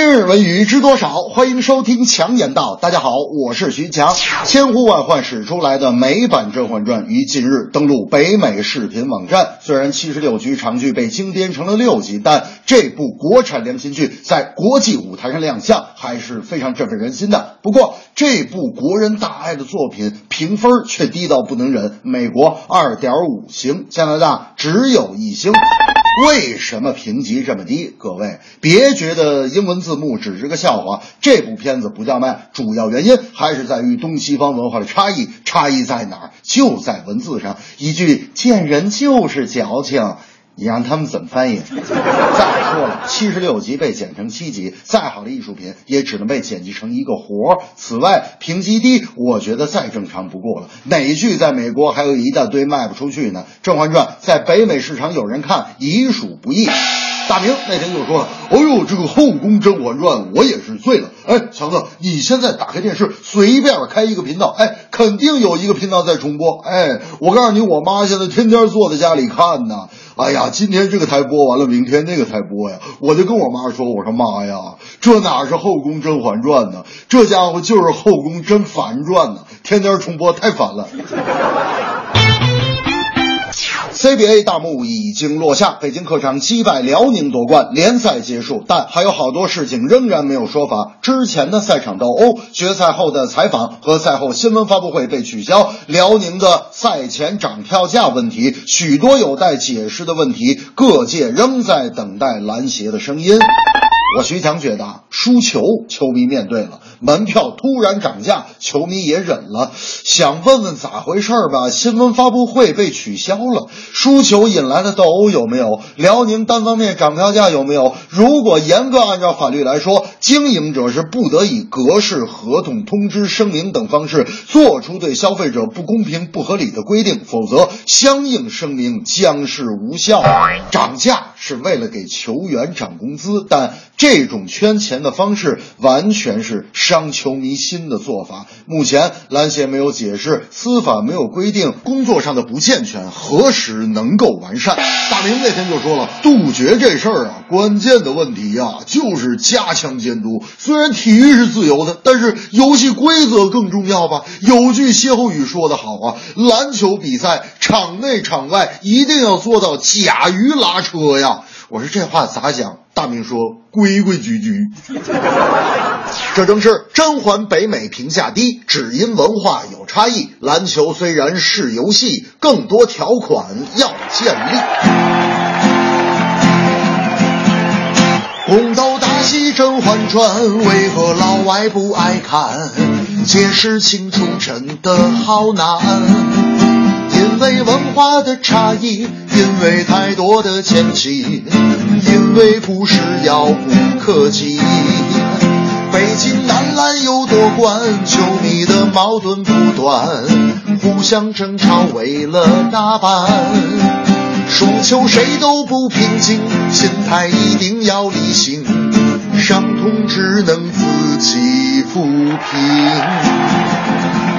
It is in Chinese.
今日文娱知多少？欢迎收听强言道。大家好，我是徐强。千呼万唤始出来的美版《甄嬛传》于近日登陆北美视频网站。虽然七十六集长剧被精编成了六集，但这部国产良心剧在国际舞台上亮相还是非常振奋人心的。不过，这部国人大爱的作品评分却低到不能忍，美国二点五星，加拿大只有一星。为什么评级这么低？各位别觉得英文字幕只是个笑话，这部片子不叫卖，主要原因还是在于东西方文化的差异。差异在哪儿？就在文字上。一句“贱人就是矫情”。你让他们怎么翻译？再说了，七十六集被剪成七集，再好的艺术品也只能被剪辑成一个活儿。此外，评级低，我觉得再正常不过了。哪剧在美国还有一大堆卖不出去呢？《甄嬛传》在北美市场有人看，已属不易。大明那天就说了：“哎呦，这个《后宫甄嬛传》我也是醉了。哎，强子，你现在打开电视，随便开一个频道，哎，肯定有一个频道在重播。哎，我告诉你，我妈现在天天坐在家里看呢。哎呀，今天这个台播完了，明天那个台播呀，我就跟我妈说，我说妈呀，这哪是《后宫甄嬛传》呢？这家伙就是《后宫甄嬛传》呢，天天重播太烦了。” CBA 大幕已经落下，北京客场击败辽宁夺冠，联赛结束，但还有好多事情仍然没有说法。之前的赛场斗殴、决赛后的采访和赛后新闻发布会被取消，辽宁的赛前涨票价问题，许多有待解释的问题，各界仍在等待篮协的声音。我徐强觉得输球，球迷面对了；门票突然涨价，球迷也忍了。想问问咋回事儿吧？新闻发布会被取消了，输球引来的斗殴有没有？辽宁单方面涨票价有没有？如果严格按照法律来说，经营者是不得以格式、合同、通知、声明等方式做出对消费者不公平、不合理的规定，否则相应声明将是无效。涨价是为了给球员涨工资，但。这种圈钱的方式完全是伤球迷心的做法。目前篮协没有解释，司法没有规定，工作上的不健全何时能够完善？大明那天就说了，杜绝这事儿啊，关键的问题呀、就是加强监督。虽然体育是自由的，但是游戏规则更重要吧？有句歇后语说得好啊，篮球比赛场内场外一定要做到甲鱼拉车呀。我说这话咋讲？大明说规规矩矩。这正是甄嬛北美评价低，只因文化有差异。篮球虽然是游戏，更多条款要建立。宫斗大戏《甄嬛传》，为何老外不爱看？解释清楚真的好难。文化的差异，因为太多的牵系，因为不是遥不可及。北京男篮又夺冠，球迷的矛盾不断，互相争吵为了打扮。输球谁都不平静，心态一定要理性，伤痛只能自己抚平。